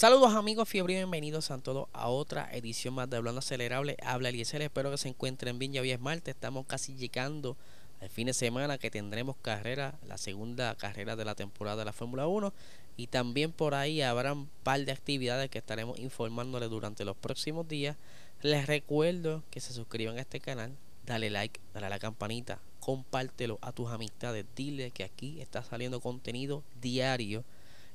Saludos amigos fiebre y bienvenidos a todos a otra edición más de Hablando Acelerable. Habla Eliezer, espero que se encuentren bien. Ya hoy es martes, estamos casi llegando al fin de semana que tendremos carrera, la segunda carrera de la temporada de la Fórmula 1. Y también por ahí habrá un par de actividades que estaremos informándoles durante los próximos días. Les recuerdo que se suscriban a este canal, dale like, dale a la campanita, compártelo a tus amistades, dile que aquí está saliendo contenido diario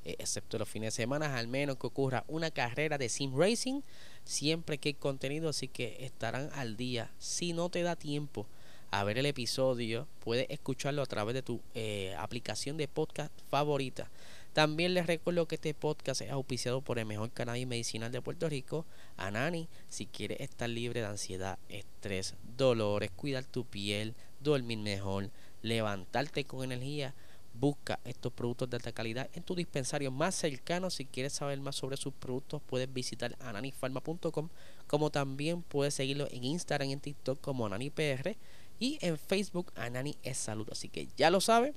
eh, excepto los fines de semana, al menos que ocurra una carrera de sim racing, siempre que hay contenido, así que estarán al día. Si no te da tiempo a ver el episodio, puedes escucharlo a través de tu eh, aplicación de podcast favorita. También les recuerdo que este podcast es auspiciado por el mejor canal medicinal de Puerto Rico, Anani. Si quieres estar libre de ansiedad, estrés, dolores, cuidar tu piel, dormir mejor, levantarte con energía, Busca estos productos de alta calidad en tu dispensario más cercano. Si quieres saber más sobre sus productos, puedes visitar ananifarma.com, como también puedes seguirlo en Instagram y en TikTok como AnaniPR y en Facebook Anani es Salud. Así que ya lo sabes,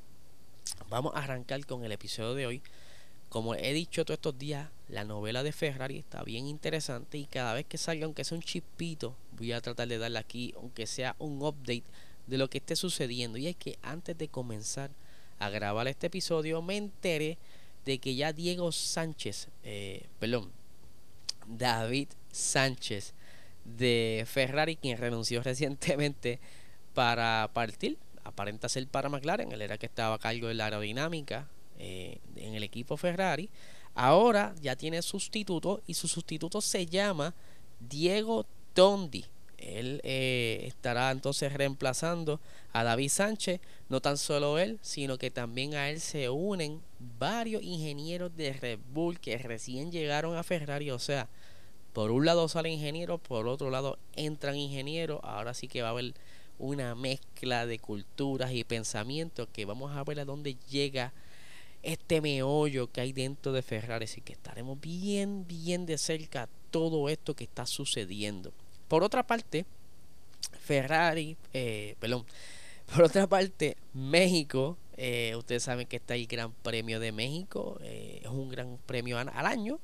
vamos a arrancar con el episodio de hoy. Como he dicho todos estos días, la novela de Ferrari está bien interesante y cada vez que salga, aunque sea un chispito, voy a tratar de darle aquí, aunque sea un update de lo que esté sucediendo. Y es que antes de comenzar a grabar este episodio, me enteré de que ya Diego Sánchez, eh, perdón, David Sánchez de Ferrari, quien renunció recientemente para partir, aparenta ser para McLaren, él era que estaba a cargo de la aerodinámica eh, en el equipo Ferrari, ahora ya tiene sustituto y su sustituto se llama Diego Tondi. Él eh, estará entonces reemplazando a David Sánchez. No tan solo él, sino que también a él se unen varios ingenieros de Red Bull que recién llegaron a Ferrari. O sea, por un lado salen ingenieros, por otro lado entran ingenieros. Ahora sí que va a haber una mezcla de culturas y pensamientos que vamos a ver a dónde llega este meollo que hay dentro de Ferrari. Así que estaremos bien, bien de cerca todo esto que está sucediendo. Por otra parte, Ferrari, eh, perdón, por otra parte, México, eh, ustedes saben que está el Gran Premio de México, eh, es un gran premio al año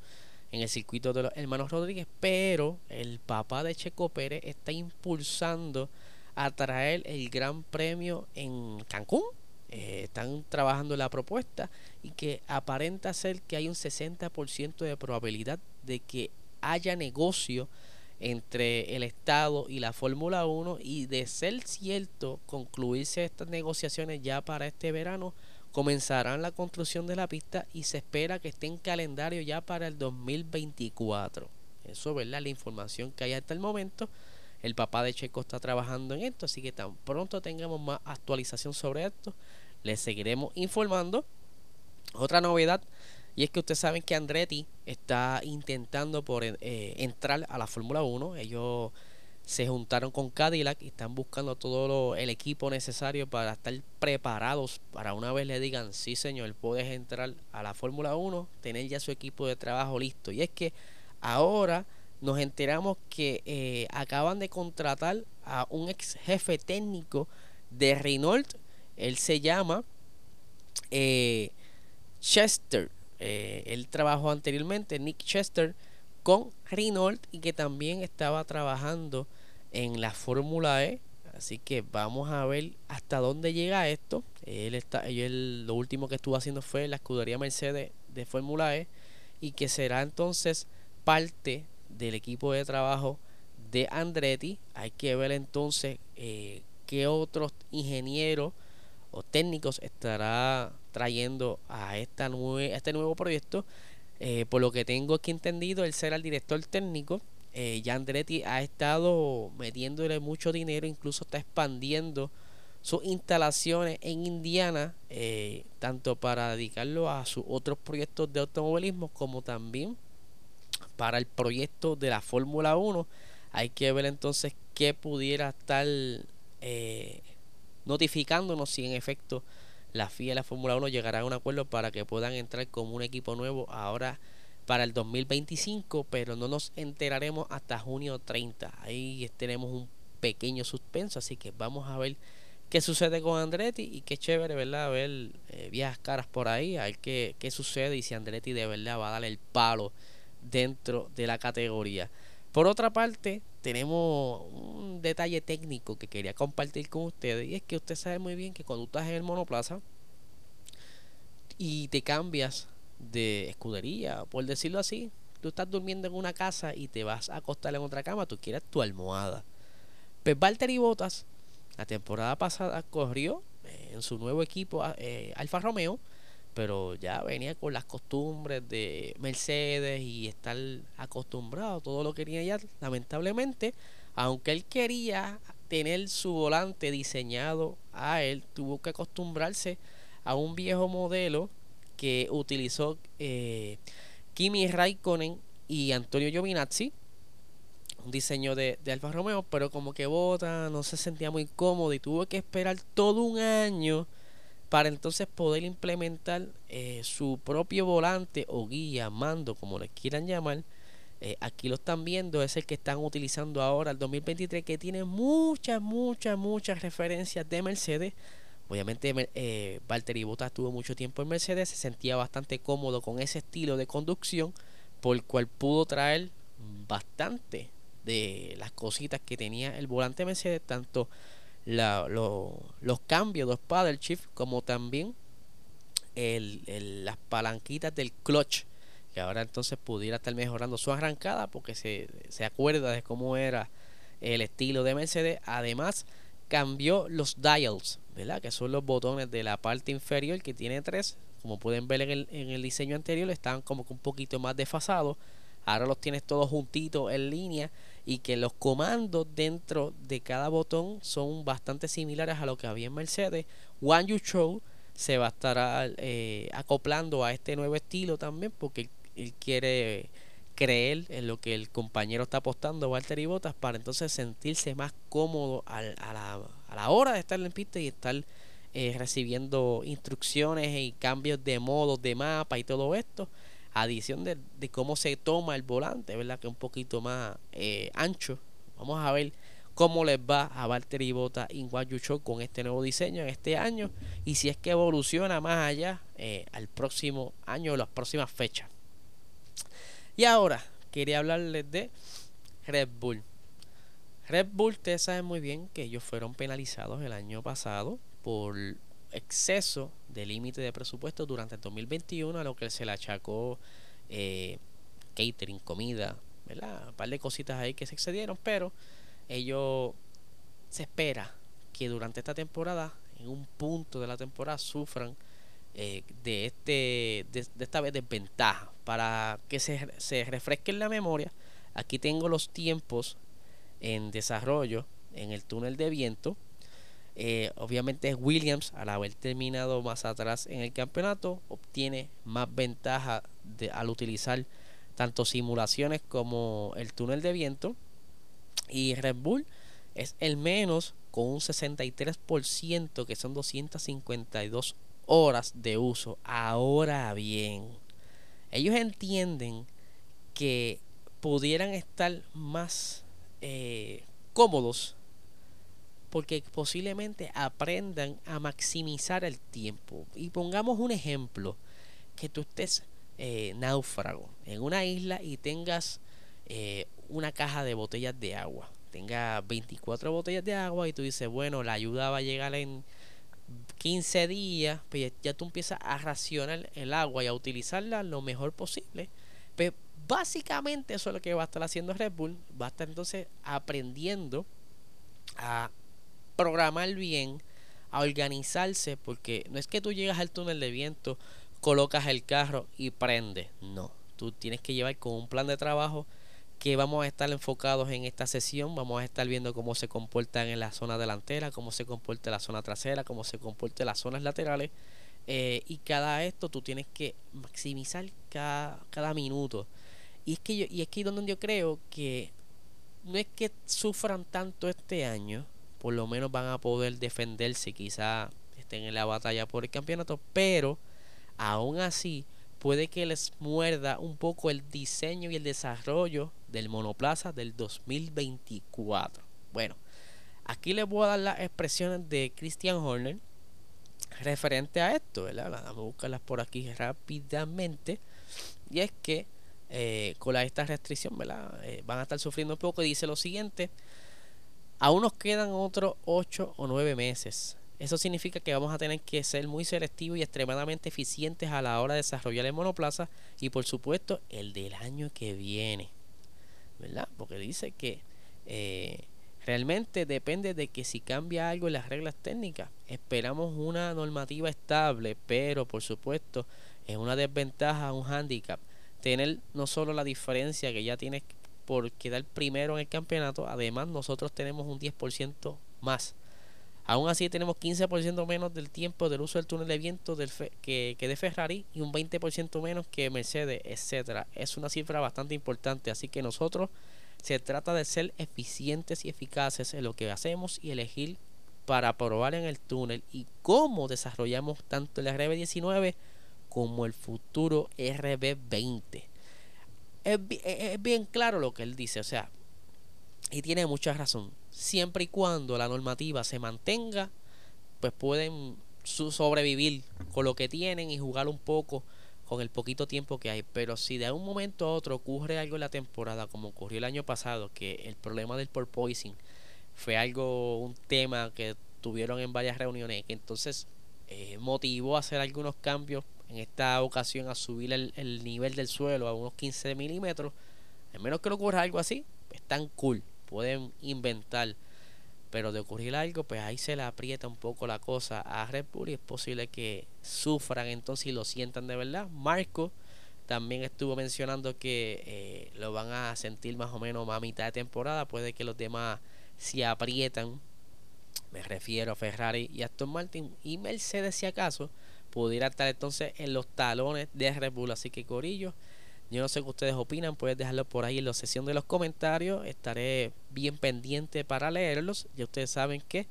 en el circuito de los hermanos Rodríguez, pero el papá de Checo Pérez está impulsando a traer el Gran Premio en Cancún. están trabajando la propuesta y que aparenta ser que hay un 60% de probabilidad de que haya negocio entre el Estado y la Fórmula 1 y de ser cierto concluirse estas negociaciones ya para este verano comenzarán la construcción de la pista y se espera que esté en calendario ya para el 2024 eso verdad la información que hay hasta el momento. El papá de Checo está trabajando en esto así que tan pronto tengamos más actualización sobre esto les seguiremos informando. Otra novedad y es que ustedes saben que Andretti está intentando por eh, entrar a la Fórmula 1. Ellos se juntaron con Cadillac y están buscando todo el equipo necesario para estar preparados para una vez le digan, sí señor, puedes entrar a la Fórmula 1, tener ya su equipo de trabajo listo. Y es que ahora nos enteramos que eh, acaban de contratar a un ex jefe técnico de Renault. Él se llama eh, Chester. Eh, él trabajó anteriormente, Nick Chester, con Renault y que también estaba trabajando en la Fórmula E. Así que vamos a ver hasta dónde llega esto. Él está, él, lo último que estuvo haciendo fue la escudería Mercedes de Fórmula E y que será entonces parte del equipo de trabajo de Andretti. Hay que ver entonces eh, qué otros ingenieros o técnicos estará trayendo a, esta este nuevo proyecto. Eh, por lo que tengo aquí entendido, él será el director técnico. Eh, Andretti ha estado metiéndole mucho dinero, incluso está expandiendo sus instalaciones en Indiana, eh, tanto para dedicarlo a sus otros proyectos de automovilismo como también para el proyecto de la Fórmula 1. Hay que ver entonces qué pudiera estar eh, notificándonos si en efecto la FIA y la Fórmula 1 llegarán a un acuerdo para que puedan entrar como un equipo nuevo ahora para el 2025, pero no nos enteraremos hasta junio 30. Ahí tenemos un pequeño suspenso, así que vamos a ver qué sucede con Andretti y qué chévere, ¿verdad? Ver eh, viejas caras por ahí, a ver qué, qué sucede y si Andretti de verdad va a darle el palo dentro de la categoría. Por otra parte, tenemos un detalle técnico que quería compartir con ustedes y es que usted sabe muy bien que cuando estás en el monoplaza y te cambias de escudería, por decirlo así, tú estás durmiendo en una casa y te vas a acostar en otra cama, tú quieres tu almohada. Pues Valtteri Bottas la temporada pasada corrió eh, en su nuevo equipo eh, Alfa Romeo pero ya venía con las costumbres de Mercedes y estar acostumbrado, todo lo quería ya, lamentablemente, aunque él quería tener su volante diseñado a él, tuvo que acostumbrarse a un viejo modelo que utilizó eh, Kimi Raikkonen y Antonio Giovinazzi, un diseño de, de Alfa Romeo, pero como que bota, no se sentía muy cómodo y tuvo que esperar todo un año para entonces poder implementar eh, su propio volante o guía, mando, como le quieran llamar. Eh, aquí lo están viendo, es el que están utilizando ahora, el 2023, que tiene muchas, muchas, muchas referencias de Mercedes. Obviamente, eh, Valtteri Bottas tuvo mucho tiempo en Mercedes, se sentía bastante cómodo con ese estilo de conducción, por el cual pudo traer bastante de las cositas que tenía el volante Mercedes, tanto la, los cambios de paddle shift como también el, las palanquitas del clutch que ahora entonces pudiera estar mejorando su arrancada porque se, se acuerda de cómo era el estilo de Mercedes. Además cambió los dials ¿verdad? que son los botones de la parte inferior que tiene tres. Como pueden ver en el, en el diseño anterior estaban como que un poquito más desfasados ahora los tienes todos juntitos en línea y que los comandos dentro de cada botón son bastante similares a lo que había en Mercedes. One You Show se va a estar eh, acoplando a este nuevo estilo también porque él, quiere creer en lo que el compañero está apostando, Walter y Botas, para entonces sentirse más cómodo a, la, a la hora de estar en pista y estar eh, recibiendo instrucciones y cambios de modos de mapa y todo esto adición de, cómo se toma el volante, ¿verdad? Que es un poquito más eh, ancho. Vamos a ver cómo les va a Valtteri Bota en Show con este nuevo diseño en este año y si es que evoluciona más allá eh, al próximo año o las próximas fechas. Y ahora quería hablarles de Red Bull. Red Bull, ustedes saben muy bien que ellos fueron penalizados el año pasado por exceso de límite de presupuesto durante el 2021, a lo que se le achacó eh, catering, comida, ¿verdad? Un par de cositas ahí que se excedieron, pero ellos se espera que durante esta temporada, en un punto de la temporada, sufran eh, de este de, esta vez desventaja. Para que se, se la memoria, aquí tengo los tiempos en desarrollo en el túnel de viento eh, obviamente Williams, al haber terminado más atrás en el campeonato, obtiene más ventaja al utilizar tanto simulaciones como el túnel de viento. Y Red Bull es el menos con un 63%, que son 252 horas de uso. Ahora bien, ellos entienden que pudieran estar más eh, cómodos porque posiblemente aprendan a maximizar el tiempo. Y pongamos un ejemplo, que tú estés eh, náufrago en una isla y tengas eh, una caja de botellas de agua. Tenga 24 botellas de agua y tú dices, bueno, la ayuda va a llegar en 15 días, pues ya tú empiezas a racionar el agua y a utilizarla lo mejor posible. Pues básicamente eso es lo que va a estar haciendo Red Bull. Va a estar entonces aprendiendo a programar bien, a organizarse, porque no es que tú llegas al túnel de viento, colocas el carro y prende. No, tú tienes que llevar con un plan de trabajo que vamos a estar enfocados en esta sesión, vamos a estar viendo cómo se comportan en la zona delantera, cómo se comporta la zona trasera, cómo se comportan las zonas laterales. Eh, y cada esto tú tienes que maximizar cada, cada minuto. Y es que yo, y es que donde yo creo que no es que sufran tanto este año, por lo menos van a poder defenderse, quizá estén en la batalla por el campeonato, pero aún así puede que les muerda un poco el diseño y el desarrollo del monoplaza del 2024. Bueno, aquí les voy a dar las expresiones de Christian Horner referente a esto, ¿verdad? Vamos a buscarlas por aquí rápidamente. Y es que eh, con esta restricción, ¿verdad? Eh, van a estar sufriendo un poco. Y dice lo siguiente: aún nos quedan otros 8 o 9 meses. Eso significa que vamos a tener que ser muy selectivos y extremadamente eficientes a la hora de desarrollar el monoplaza y por supuesto el del año que viene. ¿Verdad? Porque dice que eh, realmente depende de que si cambia algo en las reglas técnicas. Esperamos una normativa estable, pero por supuesto es una desventaja, un handicap tener no solo la diferencia que ya tienes por quedar primero en el campeonato, además nosotros tenemos un 10% más. Aún así tenemos 15% menos del tiempo del uso del túnel de viento del que, que, de Ferrari y un 20% menos que Mercedes, etcétera. Es una cifra bastante importante, así que nosotros se trata de ser eficientes y eficaces en lo que hacemos y elegir para probar en el túnel y cómo desarrollamos tanto el RB19 como el futuro RB20. Es, bien claro lo que él dice, o sea, y tiene mucha razón. Siempre y cuando la normativa se mantenga, pues pueden sobrevivir con lo que tienen y jugar un poco con el poquito tiempo que hay. Pero si de un momento a otro ocurre algo en la temporada, como ocurrió el año pasado, que el problema del porpoising fue algo, un tema que tuvieron en varias reuniones, que entonces eh, motivó a hacer algunos cambios en esta ocasión a subir el, nivel del suelo a unos 15 milímetros, al menos que no ocurra algo así, están cool, pueden inventar. Pero de ocurrir algo, pues ahí se le aprieta un poco la cosa a Red Bull y es posible que sufran entonces y lo sientan de verdad. Marco también estuvo mencionando que eh, lo van a sentir más o menos a mitad de temporada. Puede que los demás se aprietan. Me refiero a Ferrari y Aston Martin y Mercedes si acaso pudiera estar entonces en los talones de Red Bull. Así que Corillo, yo no sé qué ustedes opinan, pueden dejarlo por ahí en la sesión de los comentarios. Estaré bien pendiente para leerlos. Ya ustedes saben que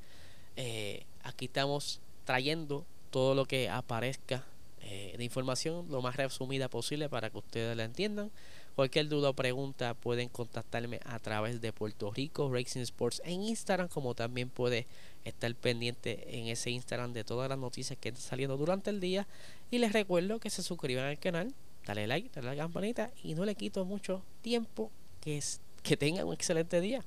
eh, aquí estamos trayendo todo lo que aparezca eh, de información lo más resumida posible para que ustedes la entiendan. Cualquier duda o pregunta pueden contactarme a través de Puerto Rico Racing Sports en Instagram, como también puede estar pendiente en ese Instagram de todas las noticias que están saliendo durante el día. Y les recuerdo que se suscriban al canal, dale like, dale a la campanita y no le quito mucho tiempo. Que, es, que tengan un excelente día.